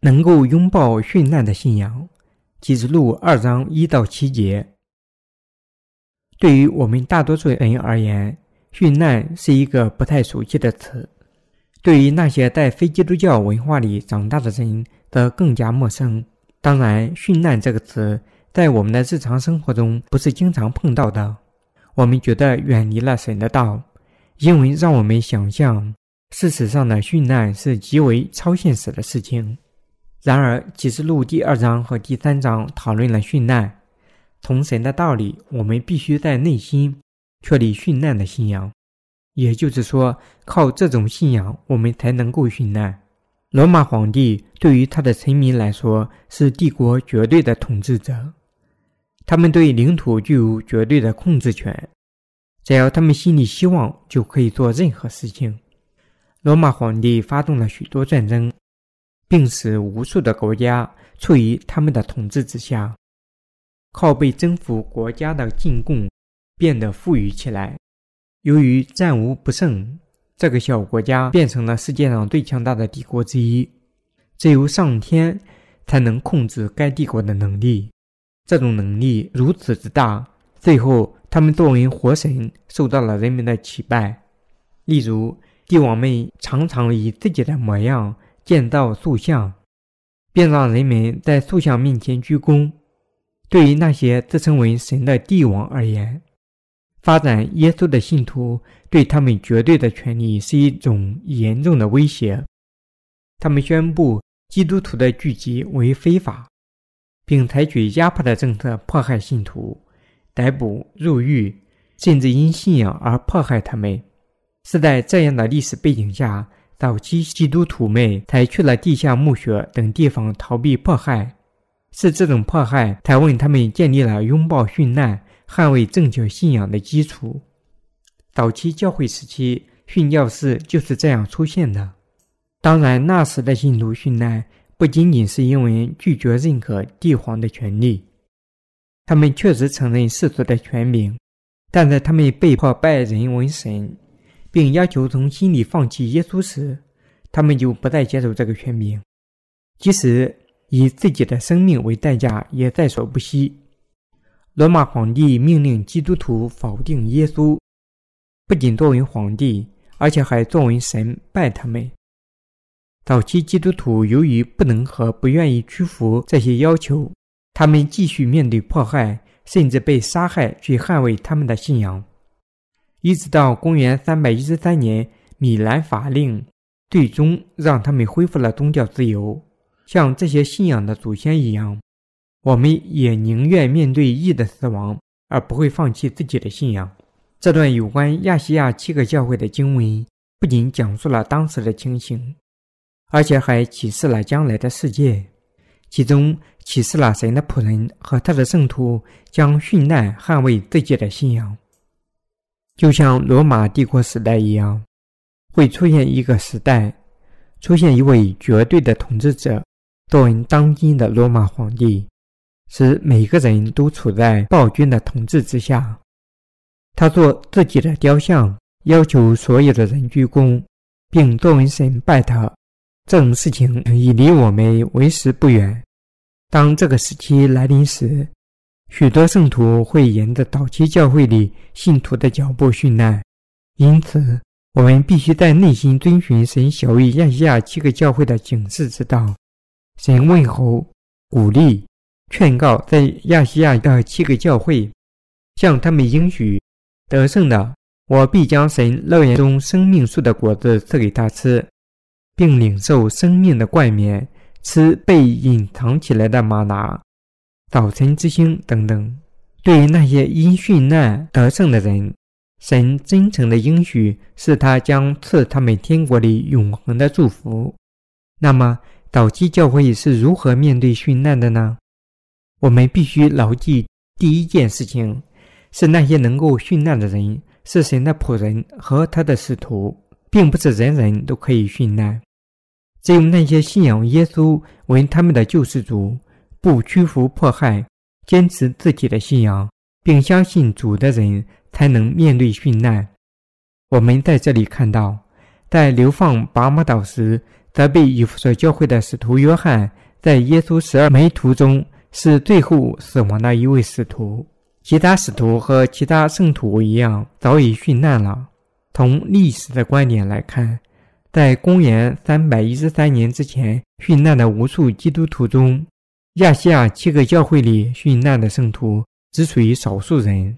能够拥抱殉难的信仰。启示录二章一到七节。对于我们大多数人而言，殉难是一个不太熟悉的词。对于那些在非基督教文化里长大的人，则更加陌生。当然，殉难这个词在我们的日常生活中不是经常碰到的。我们觉得远离了神的道，因为让我们想象，事实上的殉难是极为超现实的事情。然而，启示录第二章和第三章讨论了殉难。从神的道理，我们必须在内心确立殉难的信仰。也就是说，靠这种信仰，我们才能够殉难。罗马皇帝对于他的臣民来说是帝国绝对的统治者，他们对领土具有绝对的控制权，只要他们心里希望，就可以做任何事情。罗马皇帝发动了许多战争，并使无数的国家处于他们的统治之下，靠被征服国家的进贡变得富裕起来。由于战无不胜，这个小国家变成了世界上最强大的帝国之一。只有上天才能控制该帝国的能力。这种能力如此之大，最后他们作为活神受到了人们的祈拜。例如，帝王们常常以自己的模样建造塑像，并让人们在塑像面前鞠躬。对于那些自称为神的帝王而言，发展耶稣的信徒对他们绝对的权利是一种严重的威胁。他们宣布基督徒的聚集为非法，并采取压迫的政策迫害信徒、逮捕、入狱，甚至因信仰而迫害他们。是在这样的历史背景下，早期基督徒们才去了地下墓穴等地方逃避迫害。是这种迫害才为他们建立了拥抱殉难。捍卫正确信仰的基础。早期教会时期，殉教士就是这样出现的。当然，那时的信徒殉难不仅仅是因为拒绝认可帝皇的权利，他们确实承认世俗的权柄，但在他们被迫拜人为神，并要求从心里放弃耶稣时，他们就不再接受这个权柄，即使以自己的生命为代价，也在所不惜。罗马皇帝命令基督徒否定耶稣，不仅作为皇帝，而且还作为神拜他们。早期基督徒由于不能和不愿意屈服这些要求，他们继续面对迫害，甚至被杀害，去捍卫他们的信仰。一直到公元三百一十三年，米兰法令最终让他们恢复了宗教自由，像这些信仰的祖先一样。我们也宁愿面对义的死亡，而不会放弃自己的信仰。这段有关亚细亚七个教会的经文，不仅讲述了当时的情形，而且还启示了将来的世界。其中启示了神的仆人和他的圣徒将殉难捍卫自己的信仰，就像罗马帝国时代一样，会出现一个时代，出现一位绝对的统治者，作为当今的罗马皇帝。使每个人都处在暴君的统治之下。他做自己的雕像，要求所有的人鞠躬，并作为神拜他。这种事情已离我们为时不远。当这个时期来临时，许多圣徒会沿着早期教会里信徒的脚步殉难。因此，我们必须在内心遵循神小于亚细亚七个教会的警示之道。神问候、鼓励。劝告在亚细亚的七个教会，向他们应许得胜的，我必将神乐园中生命树的果子赐给他吃，并领受生命的冠冕，吃被隐藏起来的玛拿、早晨之星等等。对于那些因殉难得胜的人，神真诚的应许是他将赐他们天国里永恒的祝福。那么，早期教会是如何面对殉难的呢？我们必须牢记第一件事情：是那些能够殉难的人是神的仆人和他的使徒，并不是人人都可以殉难。只有那些信仰耶稣为他们的救世主、不屈服迫害、坚持自己的信仰，并相信主的人，才能面对殉难。我们在这里看到，在流放拔摩岛时，责备以弗所教会的使徒约翰，在耶稣十二门徒中是最后死亡的一位使徒。其他使徒和其他圣徒一样，早已殉难了。从历史的观点来看，在公元三百一十三年之前殉难的无数基督徒中，亚细亚七个教会里殉难的圣徒只属于少数人。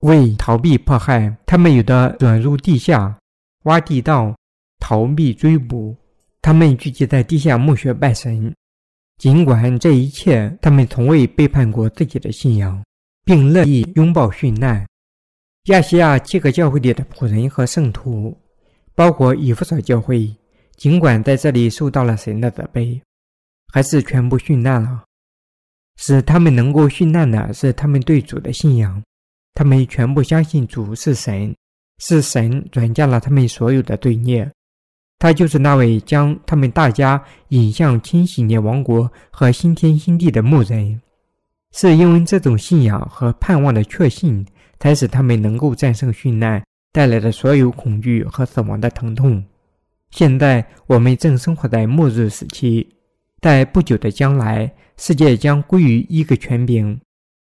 为逃避迫害，他们有的转入地下，挖地道，逃避追捕；他们聚集在地下墓穴拜神。尽管这一切，他们从未背叛过自己的信仰。并乐意拥抱殉难。亚细亚七个教会里的仆人和圣徒，包括以弗所教会，尽管在这里受到了神的责备，还是全部殉难了。使他们能够殉难的是他们对主的信仰，他们全部相信主是神，是神转嫁了他们所有的罪孽。他就是那位将他们大家引向清洗年王国和新天新地的牧人。是因为这种信仰和盼望的确信，才使他们能够战胜殉难带来的所有恐惧和死亡的疼痛。现在我们正生活在末日时期，在不久的将来，世界将归于一个权柄，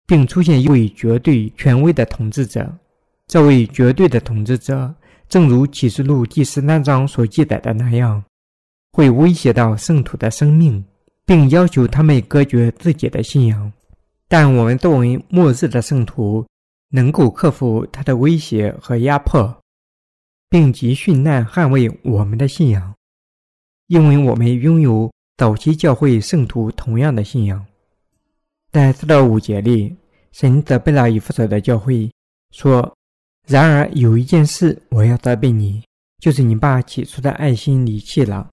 并出现一位绝对权威的统治者。这位绝对的统治者，正如启示录第十三章所记载的那样，会威胁到圣徒的生命，并要求他们隔绝自己的信仰。但我们作为末日的圣徒，能够克服他的威胁和压迫，并及殉难捍卫我们的信仰，因为我们拥有早期教会圣徒同样的信仰。在四到五节里，神责备了以弗所的教会，说：“然而有一件事我要责备你，就是你把起初的爱心离弃了。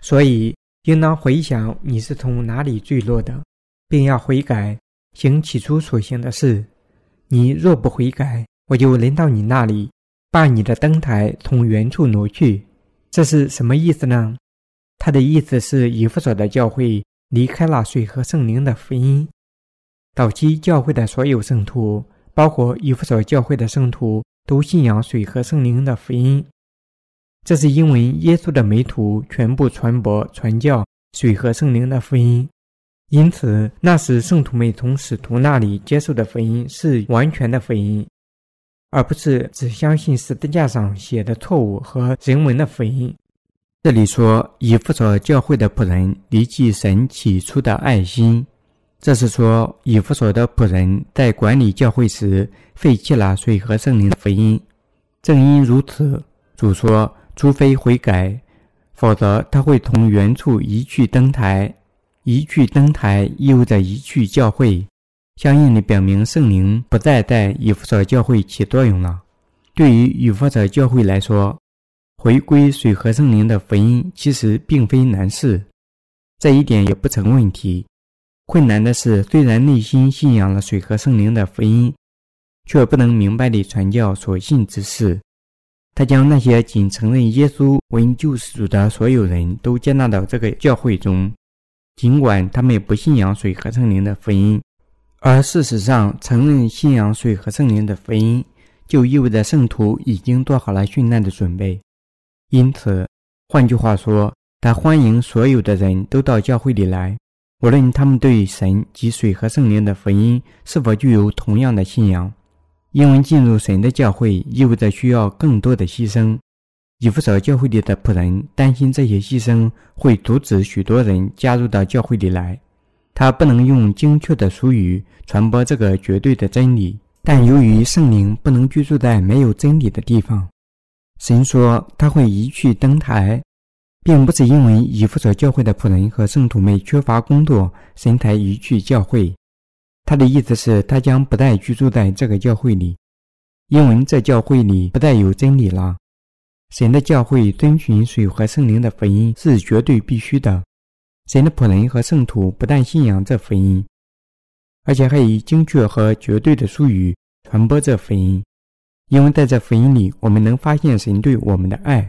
所以应当回想你是从哪里坠落的，并要悔改。”行起初所行的事，你若不悔改，我就临到你那里，把你的灯台从原处挪去。这是什么意思呢？他的意思是，以弗所的教会离开了水和圣灵的福音。早期教会的所有圣徒，包括以弗所教会的圣徒，都信仰水和圣灵的福音。这是因为耶稣的门徒全部传播传教水和圣灵的福音。因此，那时圣徒们从使徒那里接受的福音是完全的福音，而不是只相信十字架上写的错误和人文的福音。这里说以弗所教会的仆人离弃神起初的爱心，这是说以弗所的仆人在管理教会时废弃了水和圣灵的福音。正因如此，主说，除非悔改，否则他会从原处移去登台。移去登台意味着移去教会，相应的表明圣灵不再在以弗所教会起作用了。对于以弗所教会来说，回归水和圣灵的福音其实并非难事，这一点也不成问题。困难的是，虽然内心信仰了水和圣灵的福音，却不能明白地传教所信之事。他将那些仅承认耶稣为救世主的所有人都接纳到这个教会中。尽管他们不信仰水和圣灵的福音，而事实上承认信仰水和圣灵的福音，就意味着圣徒已经做好了殉难的准备。因此，换句话说，他欢迎所有的人都到教会里来，无论他们对神及水和圣灵的福音是否具有同样的信仰。因为进入神的教会意味着需要更多的牺牲。以弗所教会里的仆人担心这些牺牲会阻止许多人加入到教会里来。他不能用精确的俗语传播这个绝对的真理，但由于圣灵不能居住在没有真理的地方，神说他会移去登台，并不是因为以弗所教会的仆人和圣徒们缺乏工作，神才移去教会。他的意思是，他将不再居住在这个教会里，因为这教会里不再有真理了。神的教会遵循水和圣灵的福音是绝对必须的。神的仆人和圣徒不但信仰这福音，而且还以精确和绝对的术语传播这福音。因为在这福音里，我们能发现神对我们的爱、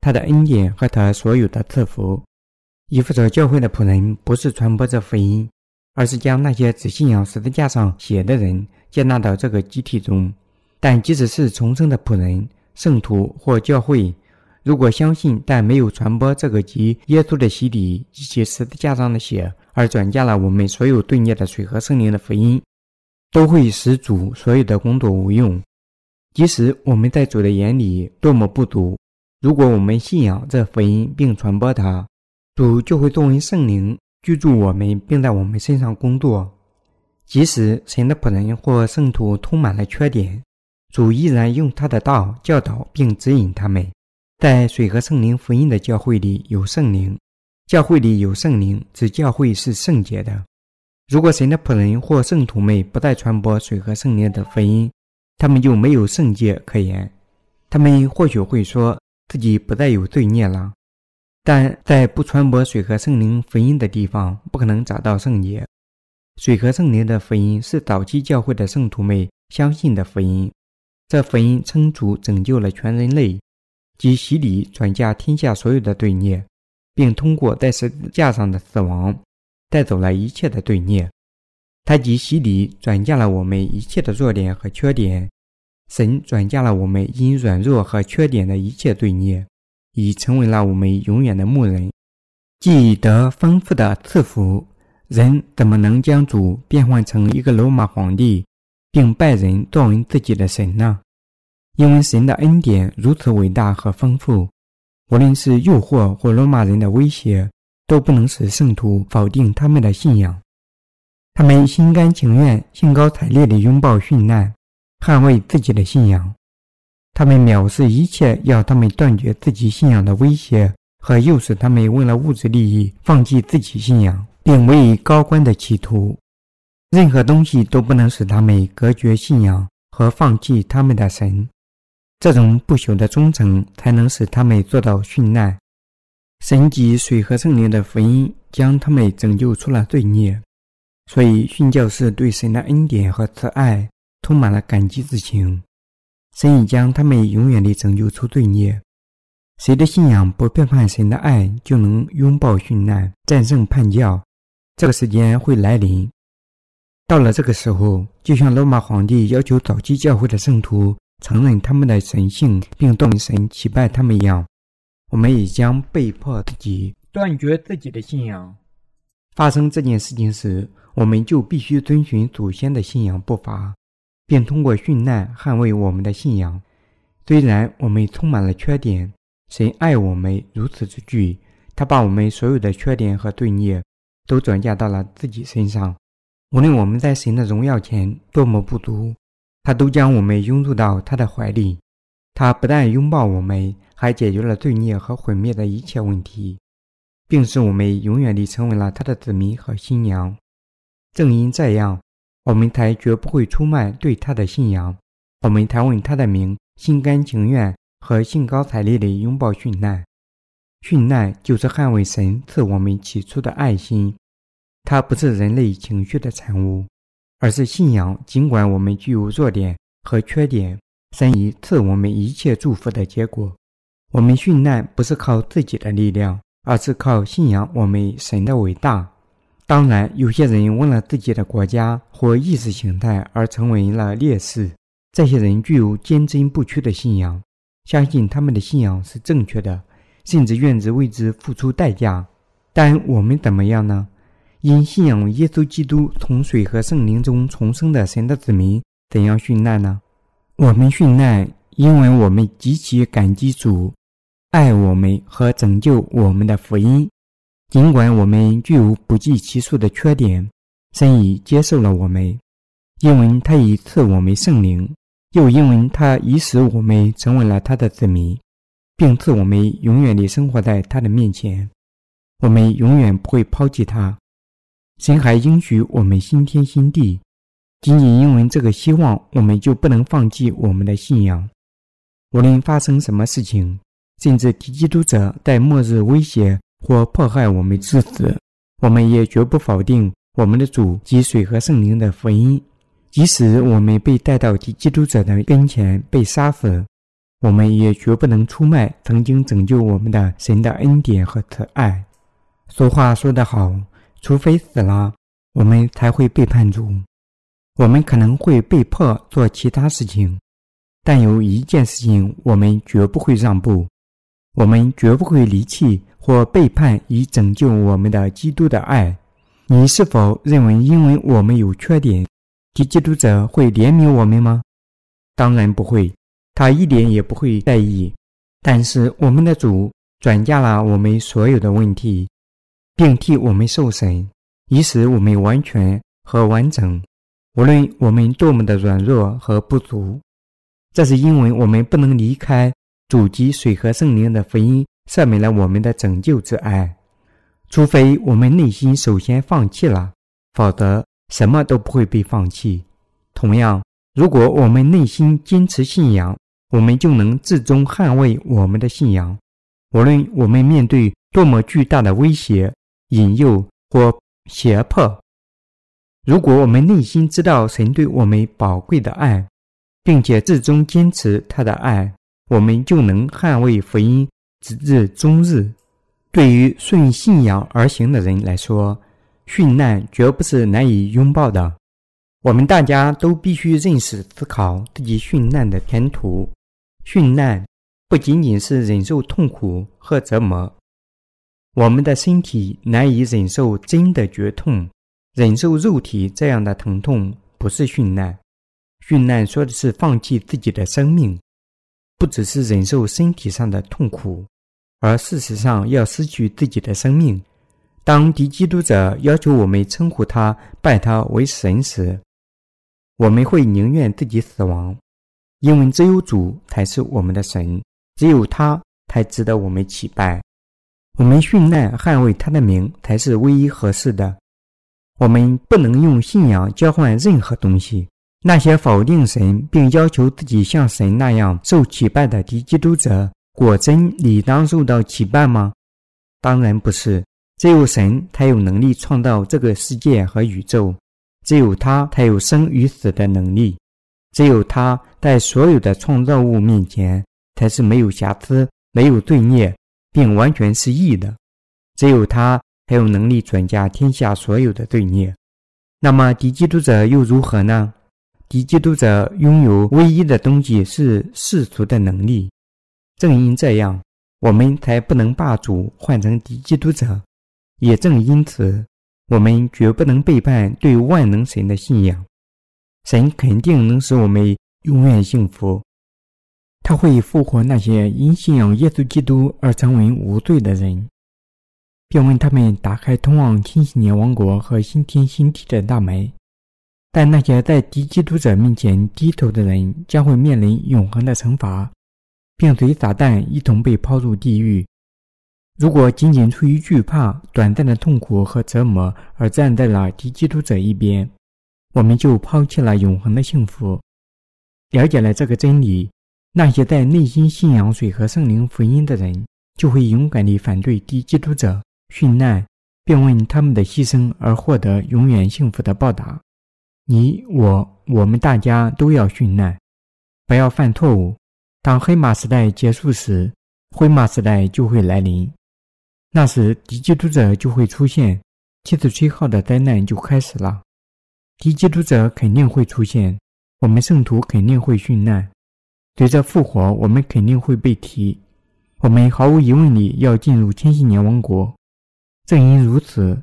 他的恩典和他所有的赐福。以弗所教会的仆人不是传播这福音，而是将那些只信仰十字架上写的人接纳到这个集体中。但即使是重生的仆人，圣徒或教会如果相信但没有传播这个集耶稣的洗礼以及十字架上的血，而转嫁了我们所有罪孽的水和圣灵的福音，都会使主所有的工作无用。即使我们在主的眼里多么不足，如果我们信仰这福音并传播它，主就会作为圣灵居住我们，并在我们身上工作。即使神的仆人或圣徒充满了缺点，主依然用他的道教导并指引他们。在水和圣灵福音的教会里有圣灵，教会里有圣灵，指教会是圣洁的。如果神的仆人或圣徒们不再传播水和圣灵的福音，他们就没有圣洁可言。他们或许会说自己不再有罪孽了，但在不传播水和圣灵福音的地方，不可能找到圣洁。水和圣灵的福音是早期教会的圣徒们相信的福音，这福音称主拯救了全人类。即洗礼转嫁天下所有的罪孽，并通过在十字架上的死亡带走了一切的罪孽。他即洗礼转嫁了我们一切的弱点和缺点。神转嫁了我们因软弱和缺点的一切罪孽，已成为了我们永远的牧人。既已得丰富的赐福，人怎么能将主变换成一个罗马皇帝，并拜人作为自己的神呢？因为神的恩典如此伟大和丰富，无论是诱惑或罗马人的威胁，都不能使圣徒否定他们的信仰。他们心甘情愿、兴高采烈地拥抱殉难，捍卫自己的信仰。他们藐视一切要他们断绝自己信仰的威胁和诱使他们为了物质利益放弃自己信仰并委以高官的企图。任何东西都不能使他们隔绝信仰和放弃他们的神。这种不朽的忠诚，才能使他们做到殉难。神及水和圣灵的福音，将他们拯救出了罪孽。所以，殉教士对神的恩典和慈爱充满了感激之情。神已将他们永远地拯救出罪孽。谁的信仰不背叛神的爱，就能拥抱殉难，战胜叛教。这个时间会来临。到了这个时候，就像罗马皇帝要求早期教会的圣徒。承认他们的神性，并动神祈拜他们一样，我们也将被迫自己断绝自己的信仰。发生这件事情时，我们就必须遵循祖先的信仰步伐，并通过殉难捍卫我们的信仰。虽然我们充满了缺点，神爱我们如此之巨，他把我们所有的缺点和罪孽都转嫁到了自己身上。无论我们在神的荣耀前多么不足。他都将我们拥入到他的怀里，他不但拥抱我们，还解决了罪孽和毁灭的一切问题，并使我们永远地成为了他的子民和新娘。正因这样，我们才绝不会出卖对他的信仰。我们才问他的名，心甘情愿和兴高采烈地拥抱殉难。殉难就是捍卫神赐我们起初的爱心，它不是人类情绪的产物。而是信仰，尽管我们具有弱点和缺点，神已赐我们一切祝福的结果。我们殉难不是靠自己的力量，而是靠信仰我们神的伟大。当然，有些人为了自己的国家或意识形态而成为了烈士，这些人具有坚贞不屈的信仰，相信他们的信仰是正确的，甚至愿之为之付出代价。但我们怎么样呢？因信仰耶稣基督从水和圣灵中重生的神的子民，怎样殉难呢？我们殉难，因为我们极其感激主，爱我们和拯救我们的福音。尽管我们具有不计其数的缺点，神已接受了我们，因为他已赐我们圣灵，又因为他已使我们成为了他的子民，并赐我们永远地生活在他的面前。我们永远不会抛弃他。神还应许我们新天新地，仅仅因为这个希望，我们就不能放弃我们的信仰。无论发生什么事情，甚至敌基督者在末日威胁或迫害我们致死，我们也绝不否定我们的主及水和圣灵的福音。即使我们被带到敌基督者的跟前被杀死，我们也绝不能出卖曾经拯救我们的神的恩典和慈爱。俗话说得好。除非死了，我们才会背叛主。我们可能会被迫做其他事情，但有一件事情我们绝不会让步，我们绝不会离弃或背叛以拯救我们的基督的爱。你是否认为，因为我们有缺点，敌基督者会怜悯我们吗？当然不会，他一点也不会在意。但是我们的主转嫁了我们所有的问题，并替我们受审，以使我们完全和完整。无论我们多么的软弱和不足，这是因为我们不能离开主及水和圣灵的福音，赦免了我们的拯救之爱。除非我们内心首先放弃了，否则什么都不会被放弃。同样，如果我们内心坚持信仰，我们就能至终捍卫我们的信仰，无论我们面对多么巨大的威胁、引诱或胁迫。如果我们内心知道神对我们宝贵的爱，并且至终坚持他的爱，我们就能捍卫福音直至终日。对于顺信仰而行的人来说，殉难绝不是难以拥抱的。我们大家都必须认识、思考自己殉难的前途。殉难不仅仅是忍受痛苦和折磨，我们的身体难以忍受真的绝痛，忍受肉体这样的疼痛不是殉难。殉难说的是放弃自己的生命，不只是忍受身体上的痛苦。而事实上，要失去自己的生命。当敌基督者要求我们称呼他、拜他为神时，我们会宁愿自己死亡，因为只有主才是我们的神，只有他才值得我们祈拜。我们殉难捍卫他的名才是唯一合适的。我们不能用信仰交换任何东西。那些否定神并要求自己像神那样受祈拜的敌基督者。果真理当受到期拜吗？当然不是。只有神才有能力创造这个世界和宇宙，只有他才有生与死的能力，只有他在所有的创造物面前才是没有瑕疵、没有罪孽，并完全是义的。只有他才有能力转嫁天下所有的罪孽。那么敌基督者又如何呢？敌基督者拥有唯一的东西是世俗的能力。正因这样，我们才不能把主换成敌基督者；也正因此，我们绝不能背叛对万能神的信仰。神肯定能使我们永远幸福。他会复活那些因信仰耶稣基督而成为无罪的人，并为他们打开通往千禧年王国和新天新地的大门。但那些在敌基督者面前低头的人，将会面临永恒的惩罚。并随撒旦一同被抛入地狱。如果仅仅出于惧怕、短暂的痛苦和折磨而站在了敌基督者一边，我们就抛弃了永恒的幸福。了解了这个真理，那些在内心信仰水和圣灵福音的人，就会勇敢地反对敌基督者殉难，并为他们的牺牲而获得永远幸福的报答。你我，我们大家都要殉难，不要犯错误。当黑马时代结束时，灰马时代就会来临。那时，敌基督者就会出现，七次吹号的灾难就开始了。敌基督者肯定会出现，我们圣徒肯定会殉难。随着复活，我们肯定会被提。我们毫无疑问地要进入千禧年王国。正因如此，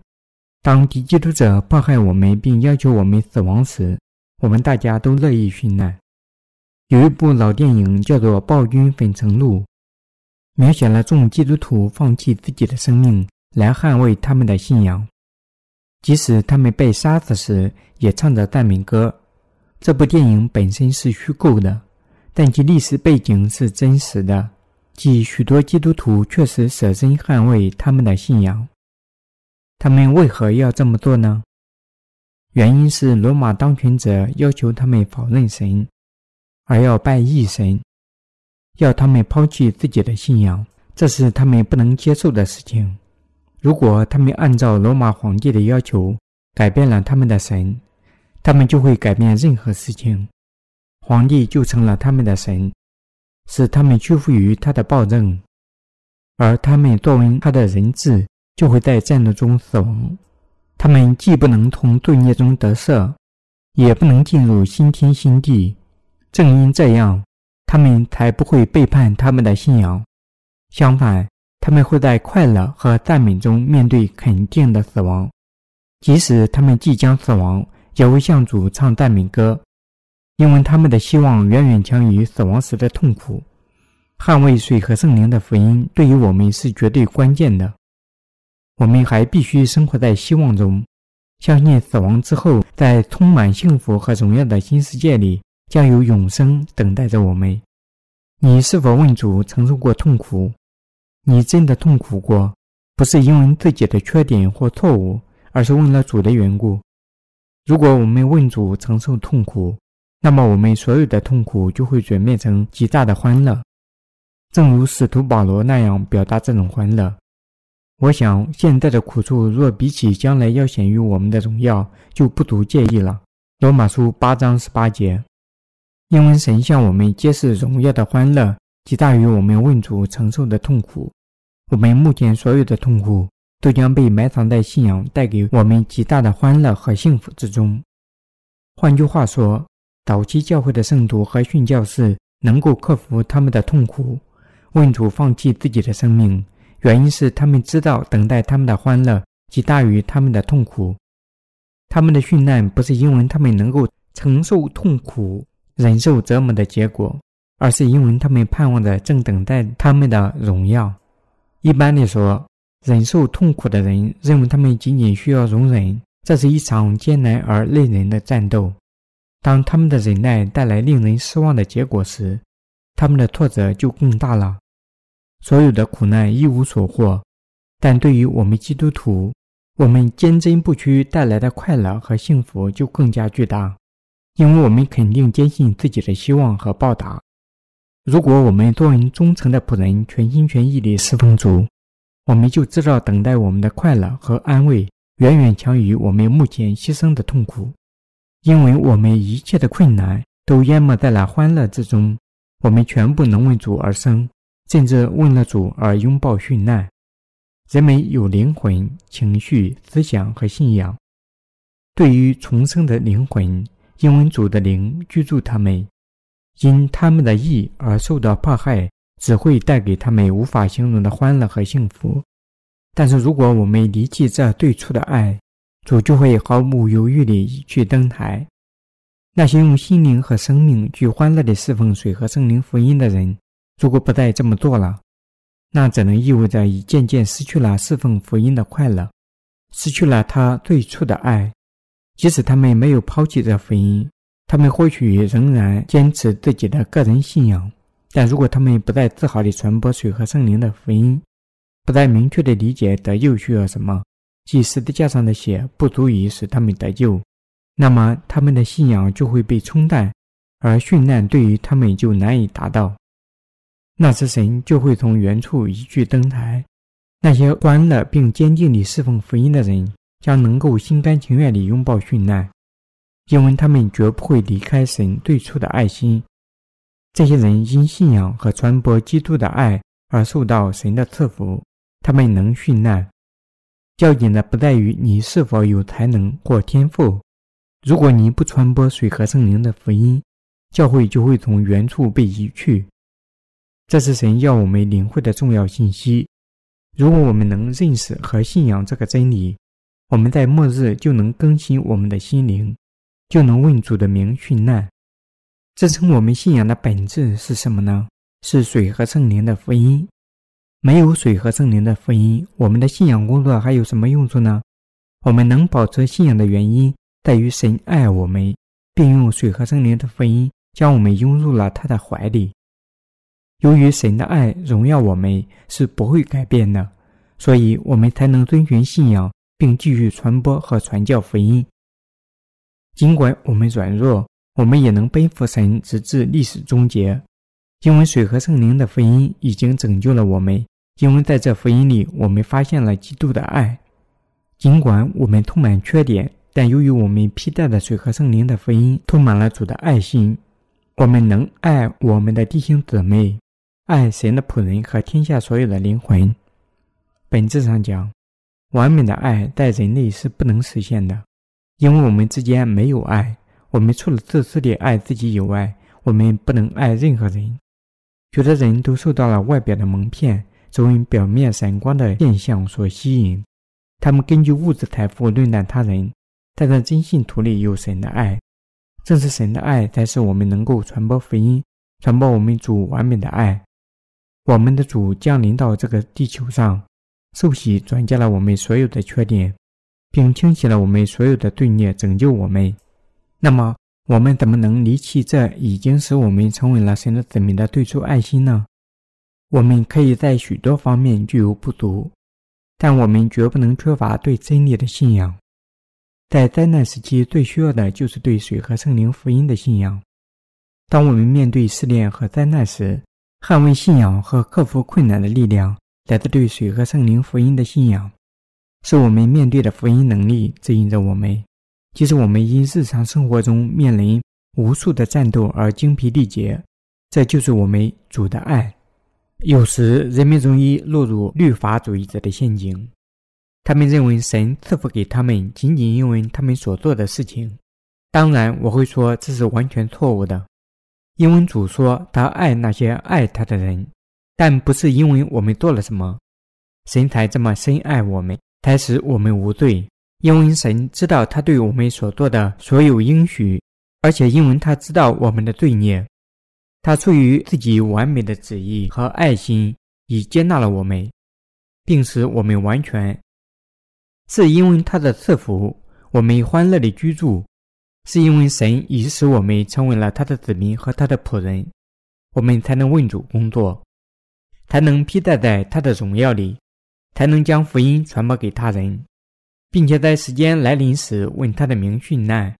当敌基督者迫害我们并要求我们死亡时，我们大家都乐意殉难。有一部老电影叫做《暴君粉尘路》，描写了众基督徒放弃自己的生命来捍卫他们的信仰，即使他们被杀死时也唱着赞美歌。这部电影本身是虚构的，但其历史背景是真实的，即许多基督徒确实舍身捍卫他们的信仰。他们为何要这么做呢？原因是罗马当权者要求他们否认神。而要拜异神，要他们抛弃自己的信仰，这是他们不能接受的事情。如果他们按照罗马皇帝的要求改变了他们的神，他们就会改变任何事情，皇帝就成了他们的神，使他们屈服于他的暴政，而他们作为他的人质，就会在战斗中死亡。他们既不能从罪孽中得赦，也不能进入新天新地。正因这样，他们才不会背叛他们的信仰。相反，他们会在快乐和赞美中面对肯定的死亡，即使他们即将死亡，也会向主唱赞美歌，因为他们的希望远远强于死亡时的痛苦。捍卫水和圣灵的福音对于我们是绝对关键的。我们还必须生活在希望中，相信死亡之后，在充满幸福和荣耀的新世界里，将有永生等待着我们。你是否问主承受过痛苦？你真的痛苦过，不是因为自己的缺点或错误，而是为了主的缘故。如果我们问主承受痛苦，那么我们所有的痛苦就会转变成极大的欢乐，正如使徒保罗那样表达这种欢乐。我想，现在的苦处若比起将来要显于我们的荣耀，就不足介意了。罗马书八章十八节，因为神向我们揭示荣耀的欢乐，极大于我们问主承受的痛苦。我们目前所有的痛苦，都将被埋藏在信仰带给我们极大的欢乐和幸福之中。换句话说，早期教会的圣徒和殉教士能够克服他们的痛苦，问主放弃自己的生命。原因是他们知道，等待他们的欢乐极大于他们的痛苦。他们的殉难不是因为他们能够承受痛苦、忍受折磨的结果，而是因为他们盼望着正等待他们的荣耀。一般的说，忍受痛苦的人认为他们仅仅需要容忍，这是一场艰难而累人的战斗。当他们的忍耐带来令人失望的结果时，他们的挫折就更大了。所有的苦难一无所获，但对于我们基督徒，我们坚贞不屈带来的快乐和幸福就更加巨大，因为我们肯定坚信自己的希望和报答。如果我们作为忠诚的仆人，全心全意地侍奉主，我们就知道等待我们的快乐和安慰远远强于我们目前牺牲的痛苦，因为我们一切的困难都淹没在了欢乐之中，我们全部能为主而生。甚至为了主而拥抱殉难。人们有灵魂、情绪、思想和信仰。对于重生的灵魂，因为主的灵居住他们，因他们的义而受到迫害，只会带给他们无法形容的欢乐和幸福。但是，如果我们离弃这最初的爱，主就会毫不犹豫地去登台。那些用心灵和生命去欢乐地侍奉水和圣灵福音的人。如果不再这么做了，那只能意味着已渐渐失去了侍奉福音的快乐，失去了他最初的爱。即使他们没有抛弃这福音，他们或许仍然坚持自己的个人信仰。但如果他们不再自豪地传播水和圣灵的福音，不再明确地理解得救需要什么，即十字架上的血不足以使他们得救，那么他们的信仰就会被冲淡，而殉难对于他们就难以达到。那时，神就会从原处一去登台。那些欢乐并坚定地侍奉福音的人，将能够心甘情愿地拥抱殉难，因为他们绝不会离开神最初的爱心。这些人因信仰和传播基督的爱而受到神的赐福，他们能殉难。要紧的不在于你是否有才能或天赋。如果你不传播水和圣灵的福音，教会就会从原处被移去。这是神要我们领会的重要信息。如果我们能认识和信仰这个真理，我们在末日就能更新我们的心灵，就能问主的名殉难。支撑我们信仰的本质是什么呢？是水和圣灵的福音。没有水和圣灵的福音，我们的信仰工作还有什么用处呢？我们能保持信仰的原因，在于神爱我们，并用水和圣灵的福音将我们拥入了他的怀里。由于神的爱荣耀我们是不会改变的，所以我们才能遵循信仰，并继续传播和传教福音。尽管我们软弱，我们也能背负神直至历史终结，因为水和圣灵的福音已经拯救了我们。因为在这福音里，我们发现了基督的爱。尽管我们充满缺点，但由于我们披戴的水和圣灵的福音充满了主的爱心，我们能爱我们的弟兄姊妹。爱神的仆人和天下所有的灵魂，本质上讲，完美的爱在人类是不能实现的，因为我们之间没有爱。我们除了自私地爱自己以外，我们不能爱任何人。许多人都受到了外表的蒙骗，作为表面闪光的现象所吸引，他们根据物质财富论断他人，但在真信徒里有神的爱，正是神的爱才使我们能够传播福音，传播我们主完美的爱。我们的主降临到这个地球上，受洗转嫁了我们所有的缺点，并清洗了我们所有的罪孽，拯救我们。那么，我们怎么能离弃这已经使我们成为了神的子民的最初爱心呢？我们可以在许多方面具有不足，但我们绝不能缺乏对真理的信仰。在灾难时期，最需要的就是对水和圣灵福音的信仰。当我们面对试炼和灾难时，捍卫信仰和克服困难的力量，来自对水和圣灵福音的信仰，是我们面对的福音能力指引着我们。即使我们因日常生活中面临无数的战斗而精疲力竭，这就是我们主的爱。有时人们容易落入律法主义者的陷阱，他们认为神赐福给他们仅仅因为他们所做的事情。当然，我会说这是完全错误的，因为主说他爱那些爱他的人，但不是因为我们做了什么，神才这么深爱我们，才使我们无罪。因为神知道他对我们所做的所有应许，而且因为他知道我们的罪孽，他出于自己完美的旨意和爱心，已接纳了我们，并使我们完全。是因为他的赐福，我们欢乐的居住；是因为神已使我们成为了他的子民和他的仆人，我们才能为主工作，才能披戴在他的荣耀里，才能将福音传播给他人。并且在时间来临时问他的名殉难，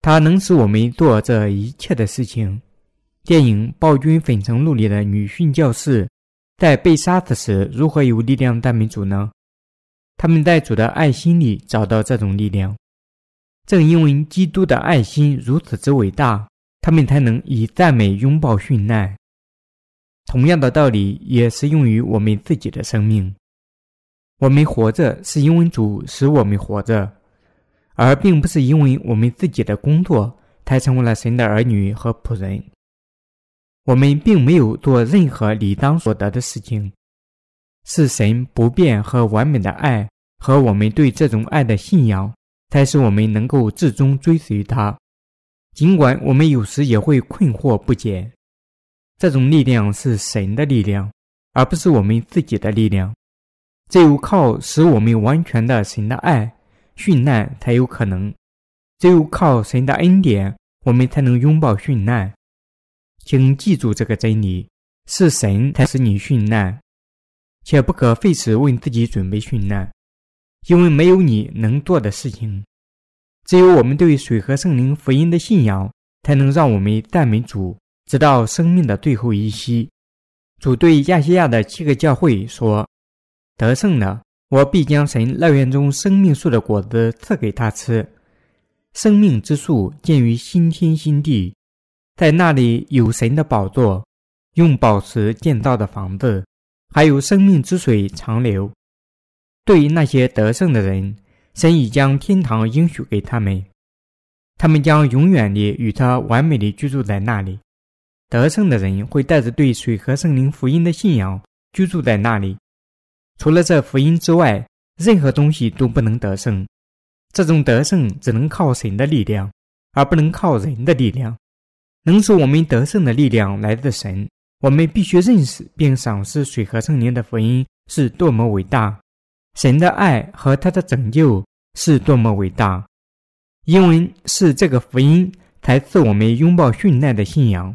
他能使我们做这一切的事情。电影《暴君粉尘路》里的女训教士，在被杀死时如何有力量赞美主呢？他们在主的爱心里找到这种力量。正因为基督的爱心如此之伟大，他们才能以赞美拥抱殉难。同样的道理也适用于我们自己的生命。我们活着是因为主使我们活着，而并不是因为我们自己的工作才成为了神的儿女和仆人。我们并没有做任何理当所得的事情，是神不变和完美的爱和我们对这种爱的信仰，才使我们能够至终追随他。尽管我们有时也会困惑不解，这种力量是神的力量，而不是我们自己的力量。只有靠使我们完全的神的爱殉难才有可能；只有靠神的恩典，我们才能拥抱殉难。请记住这个真理：是神才使你殉难，且不可费时为自己准备殉难，因为没有你能做的事情。只有我们对水和圣灵福音的信仰，才能让我们赞美主，直到生命的最后一息。主对亚细亚的七个教会说。得胜了，我必将神乐园中生命树的果子赐给他吃。生命之树建于新天新地，在那里有神的宝座，用宝石建造的房子，还有生命之水长流。对于那些得胜的人，神已将天堂应许给他们，他们将永远地与他完美地居住在那里。得胜的人会带着对水和圣灵福音的信仰居住在那里。除了这福音之外，任何东西都不能得胜。这种得胜只能靠神的力量，而不能靠人的力量。能使我们得胜的力量来自神。我们必须认识并赏识水和圣灵的福音是多么伟大，神的爱和他的拯救是多么伟大。因为是这个福音才赐我们拥抱殉难的信仰。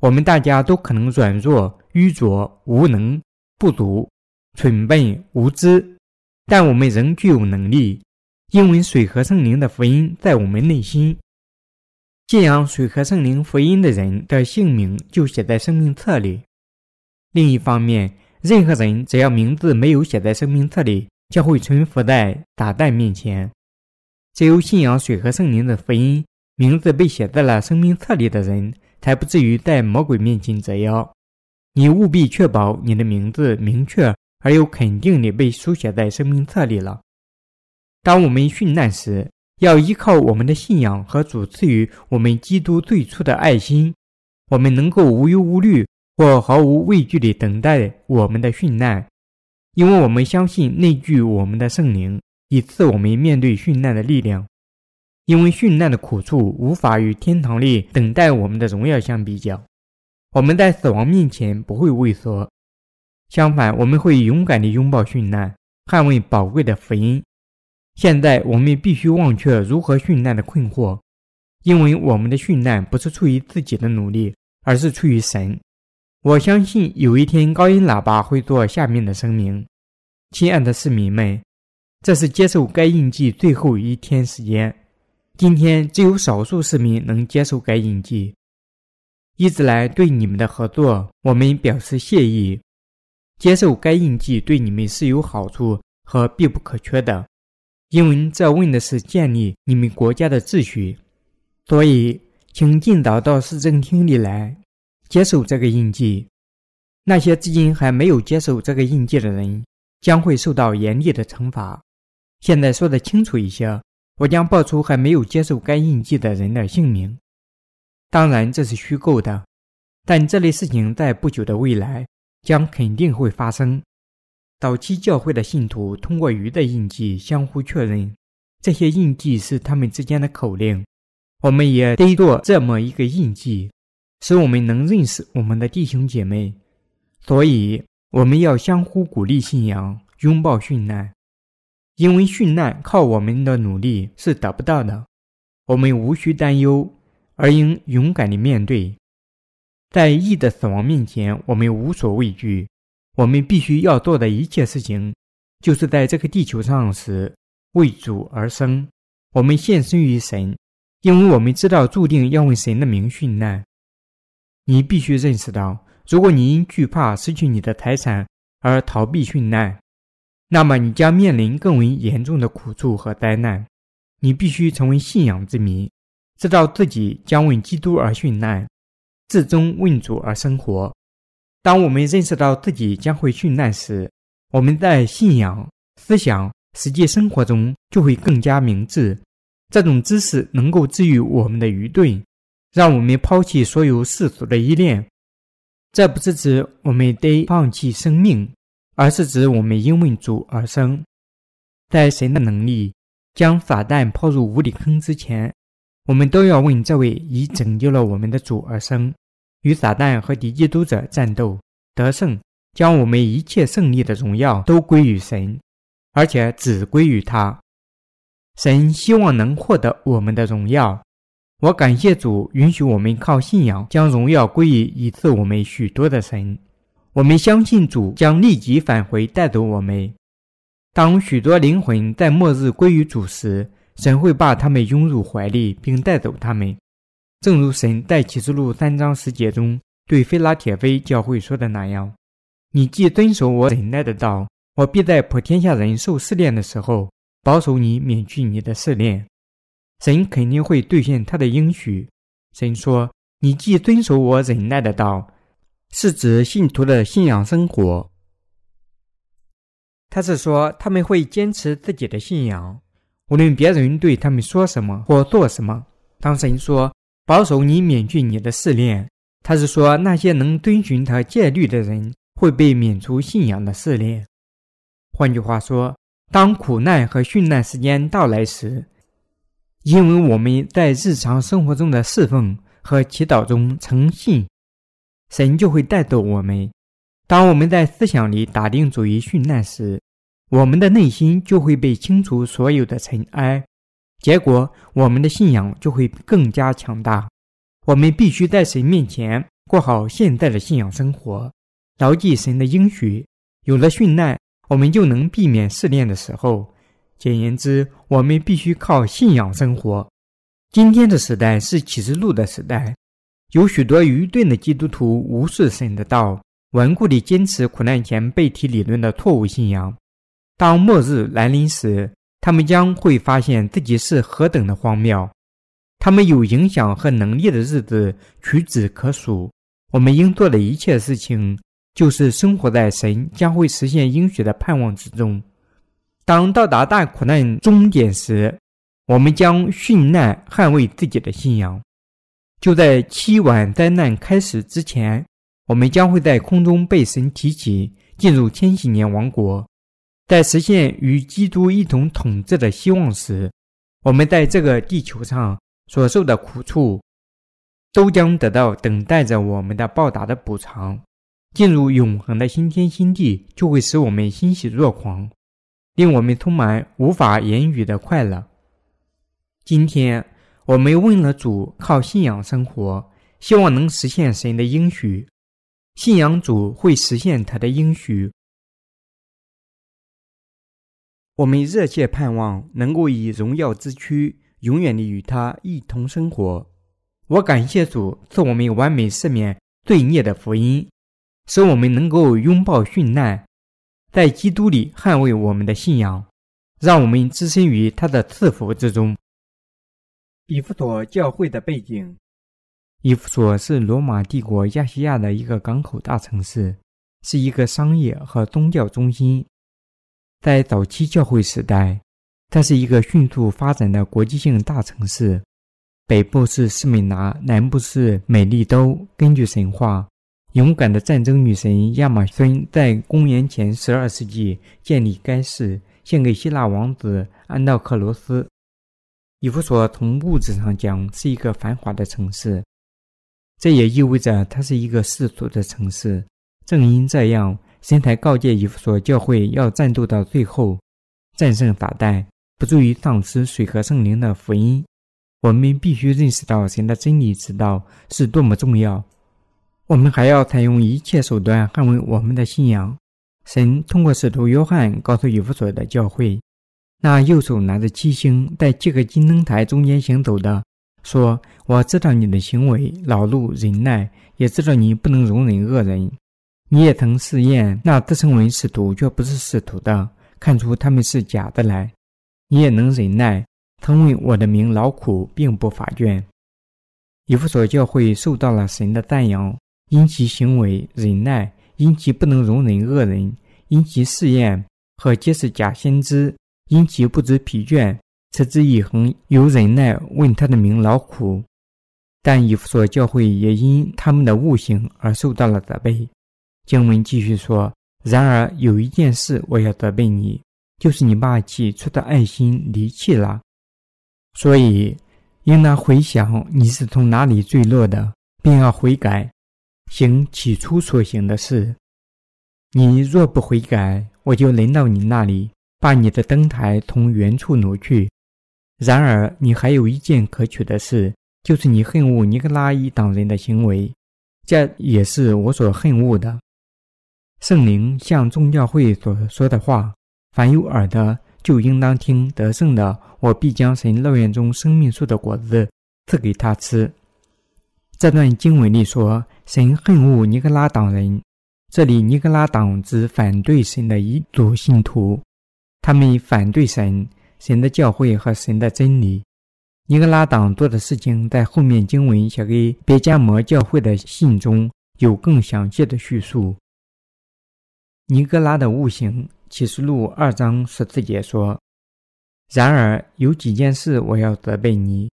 我们大家都可能软弱、愚拙、无能、不足。蠢笨无知，但我们仍具有能力，因为水和圣灵的福音在我们内心。信仰水和圣灵福音的人的姓名就写在生命册里。另一方面，任何人只要名字没有写在生命册里，将会存伏在撒旦面前。只有信仰水和圣灵的福音，名字被写在了生命册里的人，才不至于在魔鬼面前折腰。你务必确保你的名字明确。而又肯定地被书写在生命册里了。当我们殉难时，要依靠我们的信仰和主赐予我们基督最初的爱心，我们能够无忧无虑或毫无畏惧地等待我们的殉难，因为我们相信内聚我们的圣灵，以赐我们面对殉难的力量。因为殉难的苦处无法与天堂里等待我们的荣耀相比较，我们在死亡面前不会畏缩，相反，我们会勇敢地拥抱殉难，捍卫宝贵的福音。现在，我们必须忘却如何殉难的困惑，因为我们的殉难不是出于自己的努力，而是出于神。我相信有一天高音喇叭会做下面的声明：亲爱的市民们，这是接受该印记最后一天时间。今天只有少数市民能接受该印记。一直来对你们的合作，我们表示谢意。接受该印记对你们是有好处和必不可缺的，因为这问的是建立你们国家的秩序。所以，请尽早到市政厅里来接受这个印记。那些至今还没有接受这个印记的人，将会受到严厉的惩罚。现在说的清楚一些。我将报出还没有接受该印记的人的姓名。当然，这是虚构的，但这类事情在不久的未来将肯定会发生。早期教会的信徒通过鱼的印记相互确认，这些印记是他们之间的口令。我们也得做这么一个印记，使我们能认识我们的弟兄姐妹。所以，我们要相互鼓励信仰，拥抱殉难。因为殉难靠我们的努力是得不到的，我们无需担忧，而应勇敢地面对。在义的死亡面前，我们无所畏惧。我们必须要做的一切事情，就是在这个地球上时为主而生。我们献身于神，因为我们知道注定要为神的名殉难。你必须认识到，如果你因惧怕失去你的财产而逃避殉难。那么你将面临更为严重的苦处和灾难。你必须成为信仰之谜，知道自己将为基督而殉难，至终为主而生活。当我们认识到自己将会殉难时，我们在信仰、思想、实际生活中就会更加明智。这种知识能够治愈我们的愚钝，让我们抛弃所有世俗的依恋。这不是指我们得放弃生命。而是指我们因为主而生，在神的能力将撒旦抛入无底坑之前，我们都要问这位已拯救了我们的主而生，与撒旦和敌基督者战斗得胜，将我们一切胜利的荣耀都归于神，而且只归于他。神希望能获得我们的荣耀。我感谢主允许我们靠信仰将荣耀归于已赐我们许多的神。我们相信主将立即返回带走我们。当许多灵魂在末日归于主时，神会把他们拥入怀里，并带走他们。正如神在启示录三章十节中对菲拉铁菲教会说的那样：“你既遵守我忍耐的道，我必在普天下人受试炼的时候，保守你免去你的试炼。”神肯定会兑现他的应许。神说：“你既遵守我忍耐的道。”是指信徒的信仰生活。他是说他们会坚持自己的信仰，无论别人对他们说什么或做什么。当神说保守你免去你的试炼，他是说那些能遵循他戒律的人会被免除信仰的试炼。换句话说，当苦难和殉难时间到来时，因为我们在日常生活中的侍奉和祈祷中诚信。神就会带走我们。当我们在思想里打定主意殉难时，我们的内心就会被清除所有的尘埃，结果我们的信仰就会更加强大。我们必须在神面前过好现在的信仰生活，牢记神的应许。有了殉难，我们就能避免试炼的时候。简言之，我们必须靠信仰生活。今天的时代是启示录的时代。有许多愚钝的基督徒无视神的道，顽固地坚持苦难前被提理论的错误信仰。当末日来临时，他们将会发现自己是何等的荒谬。他们有影响和能力的日子屈指可数。我们应做的一切事情，就是生活在神将会实现应许的盼望之中。当到达大苦难终点时，我们将殉难捍卫自己的信仰。就在七晚灾难开始之前，我们将会在空中被神提起，进入千禧年王国。在实现与基督一同统治的希望时，我们在这个地球上所受的苦处，都将得到等待着我们的报答的补偿。进入永恒的新天新地，就会使我们欣喜若狂，令我们充满无法言语的快乐。今天，我们问了主，靠信仰生活，希望能实现神的应许。信仰主会实现他的应许。我们热切盼望能够以荣耀之躯，永远的与他一同生活。我感谢主赐我们完美赦免罪孽的福音，使我们能够拥抱殉难，在基督里捍卫我们的信仰，让我们置身于他的赐福之中。以弗所教会的背景：以弗所是罗马帝国亚细亚的一个港口大城市，是一个商业和宗教中心。在早期教会时代，它是一个迅速发展的国际性大城市。北部是斯美拿，南部是美丽都。根据神话，勇敢的战争女神亚马孙在公元前十二世纪建立该市，献给希腊王子安道克罗斯。以弗所从物质上讲是一个繁华的城市，这也意味着它是一个世俗的城市。正因这样。神才告诫以弗所教会要战斗到最后，战胜撒旦，不至于丧失水和圣灵的福音。我们必须认识到神的真理之道是多么重要。我们还要采用一切手段捍卫我们的信仰。神通过使徒约翰告诉以弗所的教会，那右手拿着七星，在七个金灯台中间行走的，说：“我知道你的行为，劳碌忍耐，也知道你不能容忍恶人。”你也曾试验那自称为使徒却不是使徒的，看出他们是假的来。你也能忍耐，曾为我的名劳苦，并不乏倦。以弗所教会受到了神的赞扬，因其行为忍耐，因其不能容忍恶人，因其试验和揭示假先知，因其不知疲倦，持之以恒，有忍耐，问他的名劳苦。但以弗所教会也因他们的悟性而受到了责备。经文继续说：“然而有一件事我要责备你，就是你把起初的爱心离弃了。所以应当回想你是从哪里坠落的，并要悔改，行起初所行的事。你若不悔改，我就临到你那里，把你的灯台从原处挪去。然而你还有一件可取的事，就是你恨恶尼格拉一党人的行为，这也是我所恨恶的。”圣灵向众教会所说的话：“凡有耳的，就应当听。得胜的，我必将神乐园中生命树的果子赐给他吃。”这段经文里说：“神恨恶尼格拉党人。”这里尼格拉党指反对神的一组信徒，他们反对神、神的教会和神的真理。尼格拉党做的事情，在后面经文写给别加摩教会的信中有更详细的叙述。尼格拉的悟性，启示录二章十四节说：“然而有几件事我要责备你，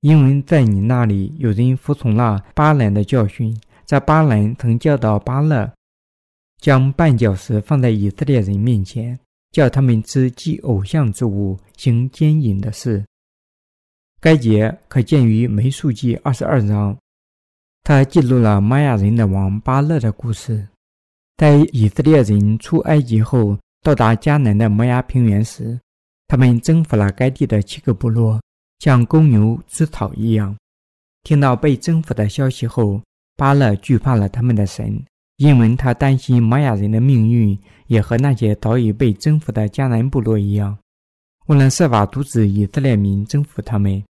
因为在你那里有人服从了巴兰的教训。在巴兰曾教导巴勒，将绊脚石放在以色列人面前，叫他们吃祭偶像之物，行奸淫的事。该节可见于梅树记二十二章，他记录了玛雅人的王巴勒的故事。”在以色列人出埃及后，到达迦南的摩崖平原时，他们征服了该地的七个部落，像公牛吃草一样。听到被征服的消息后，巴勒惧怕了他们的神，因为他担心玛雅人的命运也和那些早已被征服的迦南部落一样。为了设法阻止以色列民征服他们，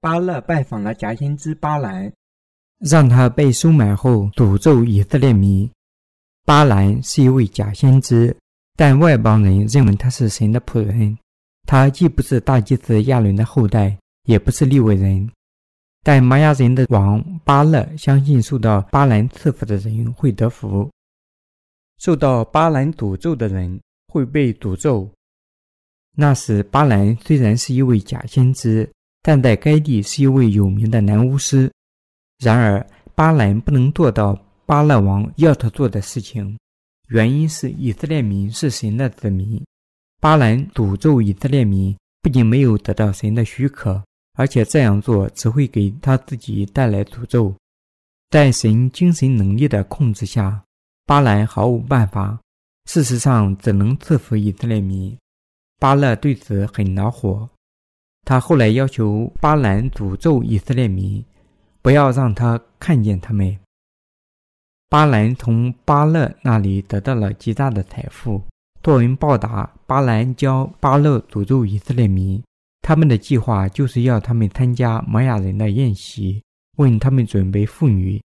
巴勒拜访了假先知巴兰，让他被收买后诅咒以色列民。巴兰是一位假先知，但外邦人认为他是神的仆人。他既不是大祭司亚伦的后代，也不是利未人。但玛雅人的王巴勒相信，受到巴兰赐福的人会得福，受到巴兰诅咒的人会被诅咒。那时，巴兰虽然是一位假先知，但在该地是一位有名的男巫师。然而，巴兰不能做到。巴勒王要他做的事情。原因是以色列民是神的子民，巴兰诅咒以色列民，不仅没有得到神的许可，而且这样做只会给他自己带来诅咒。在神精神能力的控制下，巴兰毫无办法，事实上只能赐福以色列民。巴勒对此很恼火，他后来要求巴兰诅咒以色列民，不要让他看见他们。巴兰从巴勒那里得到了极大的财富。作为报答，巴兰教巴勒诅咒以色列民。他们的计划就是要他们参加玛雅人的宴席，问他们准备妇女，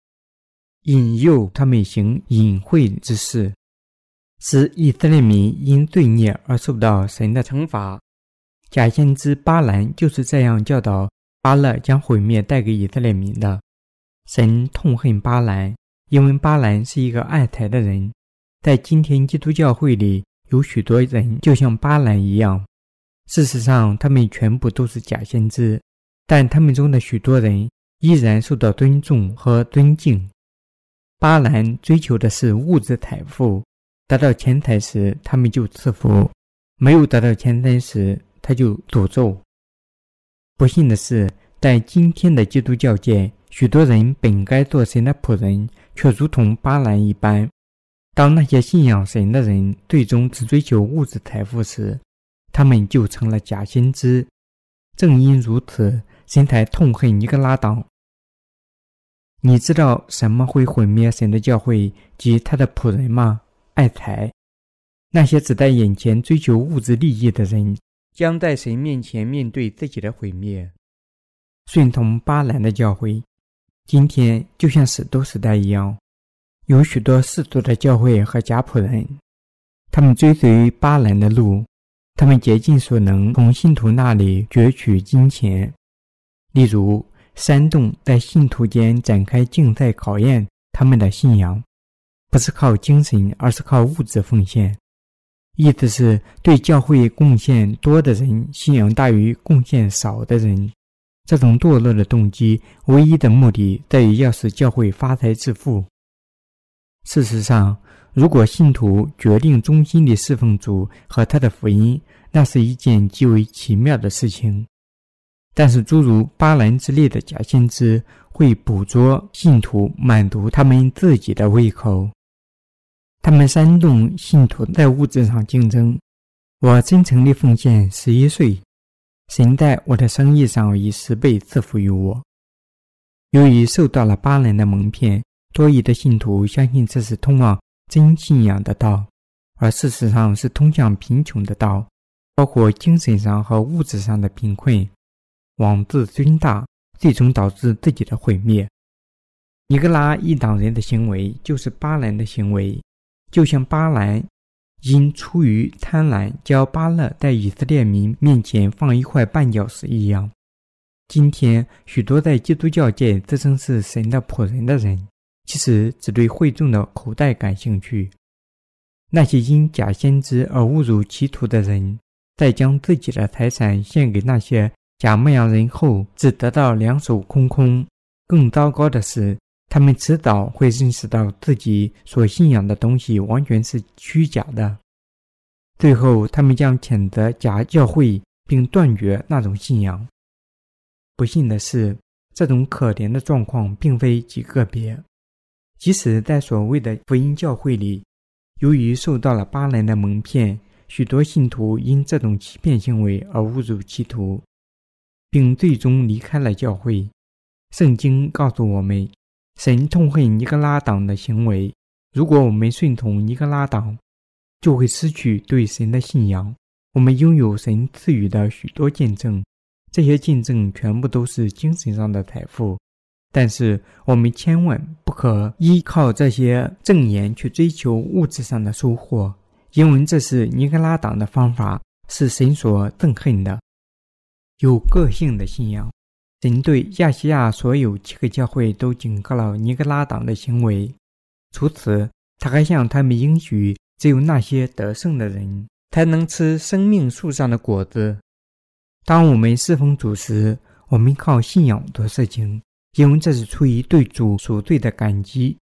引诱他们行隐晦之事，使以色列民因罪孽而受到神的惩罚。假先知巴兰就是这样教导巴勒将毁灭带给以色列民的。神痛恨巴兰。因为巴兰是一个爱财的人，在今天基督教会里有许多人就像巴兰一样。事实上，他们全部都是假先知，但他们中的许多人依然受到尊重和尊敬。巴兰追求的是物质财富，得到钱财时他们就赐福，没有得到钱财时他就诅咒。不幸的是，在今天的基督教界，许多人本该做神的仆人。却如同巴兰一般，当那些信仰神的人最终只追求物质财富时，他们就成了假先知。正因如此，神才痛恨尼格拉党。你知道什么会毁灭神的教会及他的仆人吗？爱财。那些只在眼前追求物质利益的人，将在神面前面对自己的毁灭。顺从巴兰的教会。今天就像史都时代一样，有许多世俗的教会和家仆人，他们追随巴兰的路，他们竭尽所能从信徒那里攫取金钱，例如煽动在信徒间展开竞赛，考验他们的信仰，不是靠精神，而是靠物质奉献，意思是对教会贡献多的人，信仰大于贡献少的人。这种堕落的动机，唯一的目的在于要使教会发财致富。事实上，如果信徒决定忠心地侍奉主和他的福音，那是一件极为奇妙的事情。但是，诸如巴兰之类的假先知会捕捉信徒，满足他们自己的胃口。他们煽动信徒在物质上竞争。我真诚地奉献十一岁。神在我的生意上以十倍赐福于我。由于受到了巴兰的蒙骗，多疑的信徒相信这是通往真信仰的道，而事实上是通向贫穷的道，包括精神上和物质上的贫困。妄自尊大，最终导致自己的毁灭。尼格拉一党人的行为就是巴兰的行为，就像巴兰。因出于贪婪，叫巴勒在以色列民面前放一块绊脚石一样。今天，许多在基督教界自称是神的仆人的人，其实只对会众的口袋感兴趣。那些因假先知而误入歧途的人，在将自己的财产献给那些假牧羊人后，只得到两手空空。更糟糕的是。他们迟早会认识到自己所信仰的东西完全是虚假的，最后他们将谴责假教会，并断绝那种信仰。不幸的是，这种可怜的状况并非极个别，即使在所谓的福音教会里，由于受到了巴兰的蒙骗，许多信徒因这种欺骗行为而误入歧途，并最终离开了教会。圣经告诉我们。神痛恨尼格拉党的行为。如果我们顺从尼格拉党，就会失去对神的信仰。我们拥有神赐予的许多见证，这些见证全部都是精神上的财富。但是，我们千万不可依靠这些证言去追求物质上的收获，因为这是尼格拉党的方法，是神所憎恨的。有个性的信仰。神对亚细亚所有七个教会都警告了尼格拉党的行为。除此，他还向他们应许，只有那些得胜的人才能吃生命树上的果子。当我们侍奉主时，我们靠信仰做事情，因为这是出于对主赎罪的感激。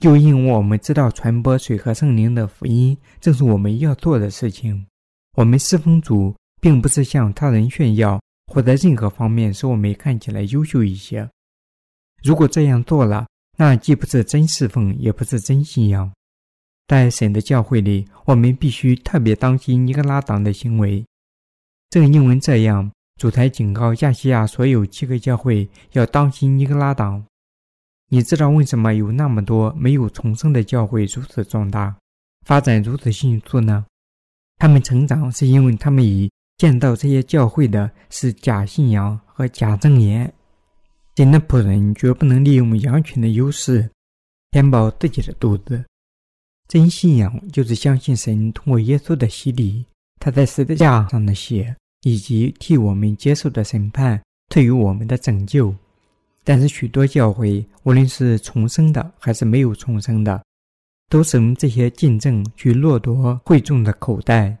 就因为我们知道传播水和圣灵的福音正是我们要做的事情。我们侍奉主，并不是向他人炫耀，或在任何方面使我们看起来优秀一些。如果这样做了，那既不是真侍奉，也不是真信仰。在神的教会里，我们必须特别当心尼格拉党的行为。正因为这样，主才警告亚细亚所有七个教会要当心尼格拉党。你知道为什么有那么多没有重生的教会如此壮大，发展如此迅速呢？他们成长是因为他们已见到这些教会的是假信仰和假正言。神的仆人绝不能利用羊群的优势填饱自己的肚子。真信仰就是相信神通过耶稣的洗礼，他在十字架上的血，以及替我们接受的审判，赐予我们的拯救。但是许多教会，无论是重生的还是没有重生的，都使用这些见证去掠夺会众的口袋。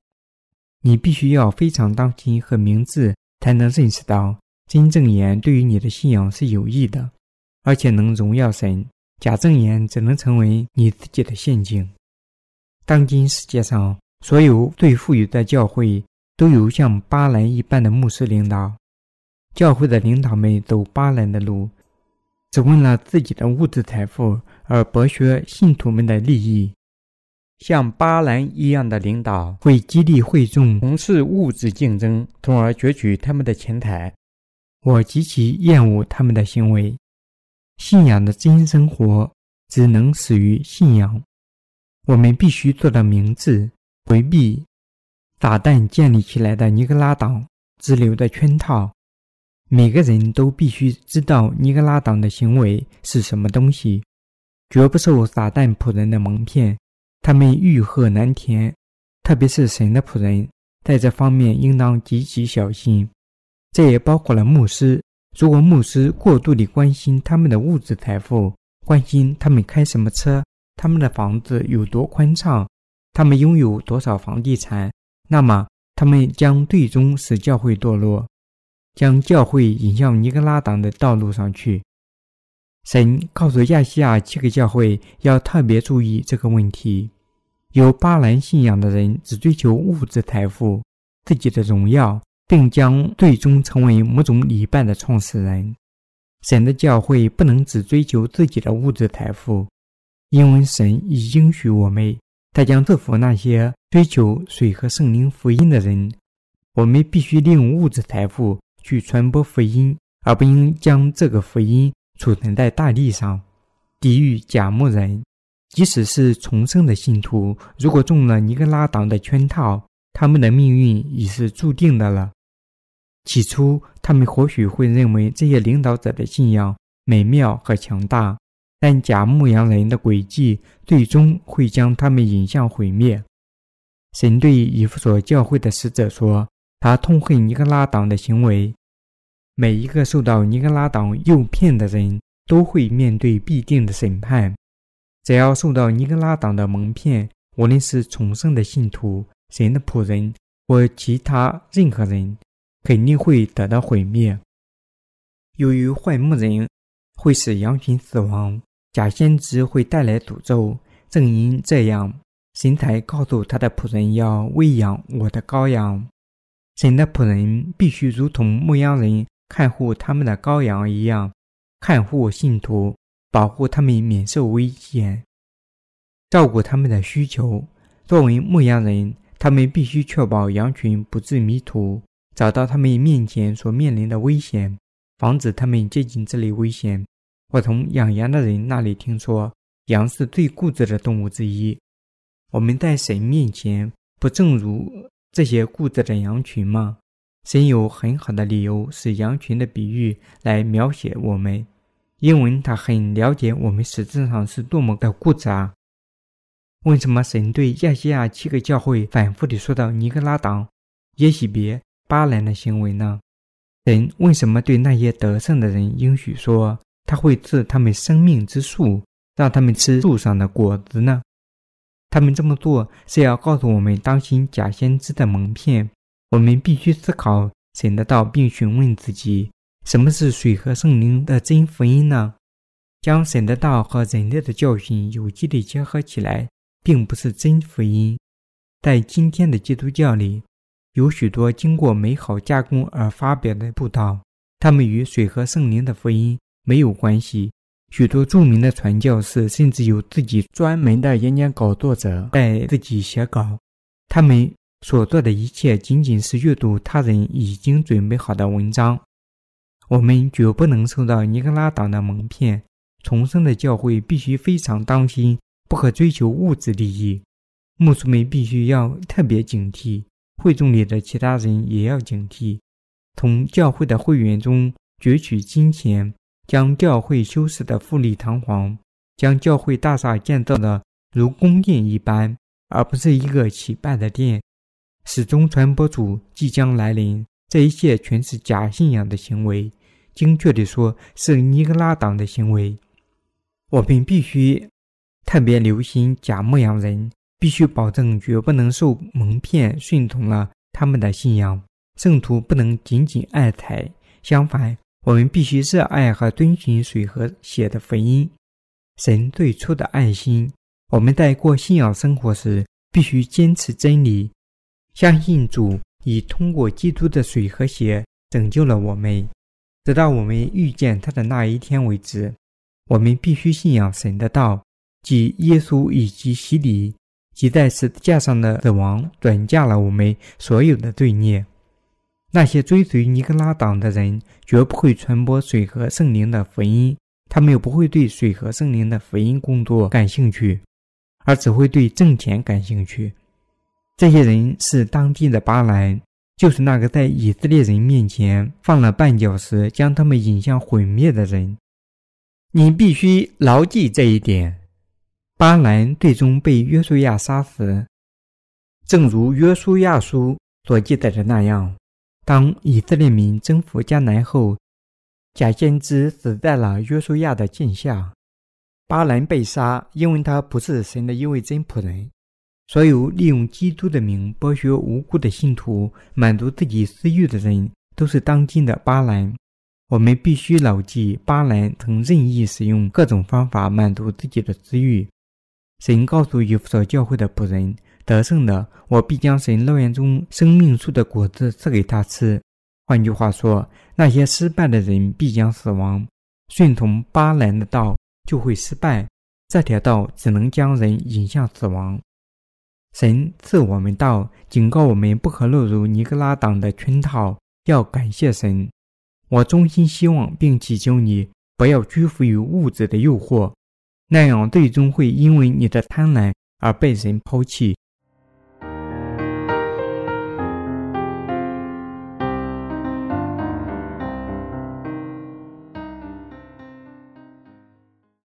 你必须要非常当心和明智，才能认识到真正言对于你的信仰是有益的，而且能荣耀神。假正言只能成为你自己的陷阱。当今世界上，所有最富裕的教会都有像巴兰一般的牧师领导。教会的领导们走巴兰的路，只为了自己的物质财富而剥削信徒们的利益。像巴兰一样的领导会激励会众从事物质竞争，从而攫取他们的钱财。我极其厌恶他们的行为。信仰的真生活只能始于信仰。我们必须做到明智，回避撒旦建立起来的尼格拉党支流的圈套。每个人都必须知道尼格拉党的行为是什么东西，绝不受撒旦仆人的蒙骗。他们欲壑难填，特别是神的仆人，在这方面应当极其小心。这也包括了牧师。如果牧师过度地关心他们的物质财富，关心他们开什么车，他们的房子有多宽敞，他们拥有多少房地产，那么他们将最终使教会堕落。将教会引向尼格拉党的道路上去。神告诉亚细亚七个教会要特别注意这个问题。有巴兰信仰的人只追求物质财富、自己的荣耀，并将最终成为某种礼拜的创始人。神的教会不能只追求自己的物质财富，因为神已应许我们，他将祝福那些追求水和圣灵福音的人。我们必须利用物质财富。去传播福音，而不应将这个福音储存在大地上，抵御假牧人。即使是重生的信徒，如果中了尼格拉党的圈套，他们的命运已是注定的了。起初，他们或许会认为这些领导者的信仰美妙和强大，但假牧羊人的诡计最终会将他们引向毁灭。神对以弗所教会的使者说。他痛恨尼格拉党的行为。每一个受到尼格拉党诱骗的人都会面对必定的审判。只要受到尼格拉党的蒙骗，无论是重生的信徒、神的仆人或其他任何人，肯定会得到毁灭。由于坏牧人会使羊群死亡，假先知会带来诅咒。正因这样，神才告诉他的仆人要喂养我的羔羊。神的仆人必须如同牧羊人看护他们的羔羊一样，看护信徒，保护他们免受危险，照顾他们的需求。作为牧羊人，他们必须确保羊群不致迷途，找到他们面前所面临的危险，防止他们接近这类危险。我从养羊的人那里听说，羊是最固执的动物之一。我们在神面前，不正如。这些固执的羊群吗？神有很好的理由使羊群的比喻来描写我们，因为他很了解我们实质上是多么的固执啊！为什么神对亚细亚七个教会反复地说到尼格拉党、耶喜别、巴兰的行为呢？神为什么对那些得胜的人应许说他会赐他们生命之树，让他们吃树上的果子呢？他们这么做是要告诉我们当心假先知的蒙骗。我们必须思考神的道，并询问自己：什么是水和圣灵的真福音呢？将神的道和人类的教训有机地结合起来，并不是真福音。在今天的基督教里，有许多经过美好加工而发表的布道，他们与水和圣灵的福音没有关系。许多著名的传教士甚至有自己专门的演讲稿作者在自己写稿，他们所做的一切仅仅是阅读他人已经准备好的文章。我们绝不能受到尼格拉党的蒙骗。重生的教会必须非常当心，不可追求物质利益。牧师们必须要特别警惕。会众里的其他人也要警惕，从教会的会员中攫取金钱，将教会修饰的富丽堂皇，将教会大厦建造的如宫殿一般，而不是一个起拜的殿，始终传播主即将来临。这一切全是假信仰的行为，精确地说，是尼格拉党的行为。我们必须特别留心假牧羊人。必须保证绝不能受蒙骗，顺从了他们的信仰。圣徒不能仅仅爱财，相反，我们必须热爱和遵循水和血的福音，神最初的爱心。我们在过信仰生活时，必须坚持真理，相信主已通过基督的水和血拯救了我们，直到我们遇见他的那一天为止。我们必须信仰神的道，即耶稣以及洗礼。即在十字架上的死亡转嫁了我们所有的罪孽。那些追随尼格拉党的人绝不会传播水和圣灵的福音，他们又不会对水和圣灵的福音工作感兴趣，而只会对挣钱感兴趣。这些人是当地的巴兰，就是那个在以色列人面前放了绊脚石，将他们引向毁灭的人。你必须牢记这一点。巴兰最终被约书亚杀死，正如约书亚书所记载的那样。当以色列民征服迦南后，假先知死在了约书亚的剑下。巴兰被杀，因为他不是神的一位真仆人。所有利用基督的名剥削无辜的信徒、满足自己私欲的人，都是当今的巴兰。我们必须牢记，巴兰曾任意使用各种方法满足自己的私欲。神告诉以弗所教会的仆人：“得胜的，我必将神乐园中生命树的果子赐给他吃。”换句话说，那些失败的人必将死亡。顺从巴兰的道就会失败，这条道只能将人引向死亡。神赐我们道，警告我们不可落入尼格拉党的圈套。要感谢神。我衷心希望并祈求你不要屈服于物质的诱惑。那样最终会因为你的贪婪而被人抛弃。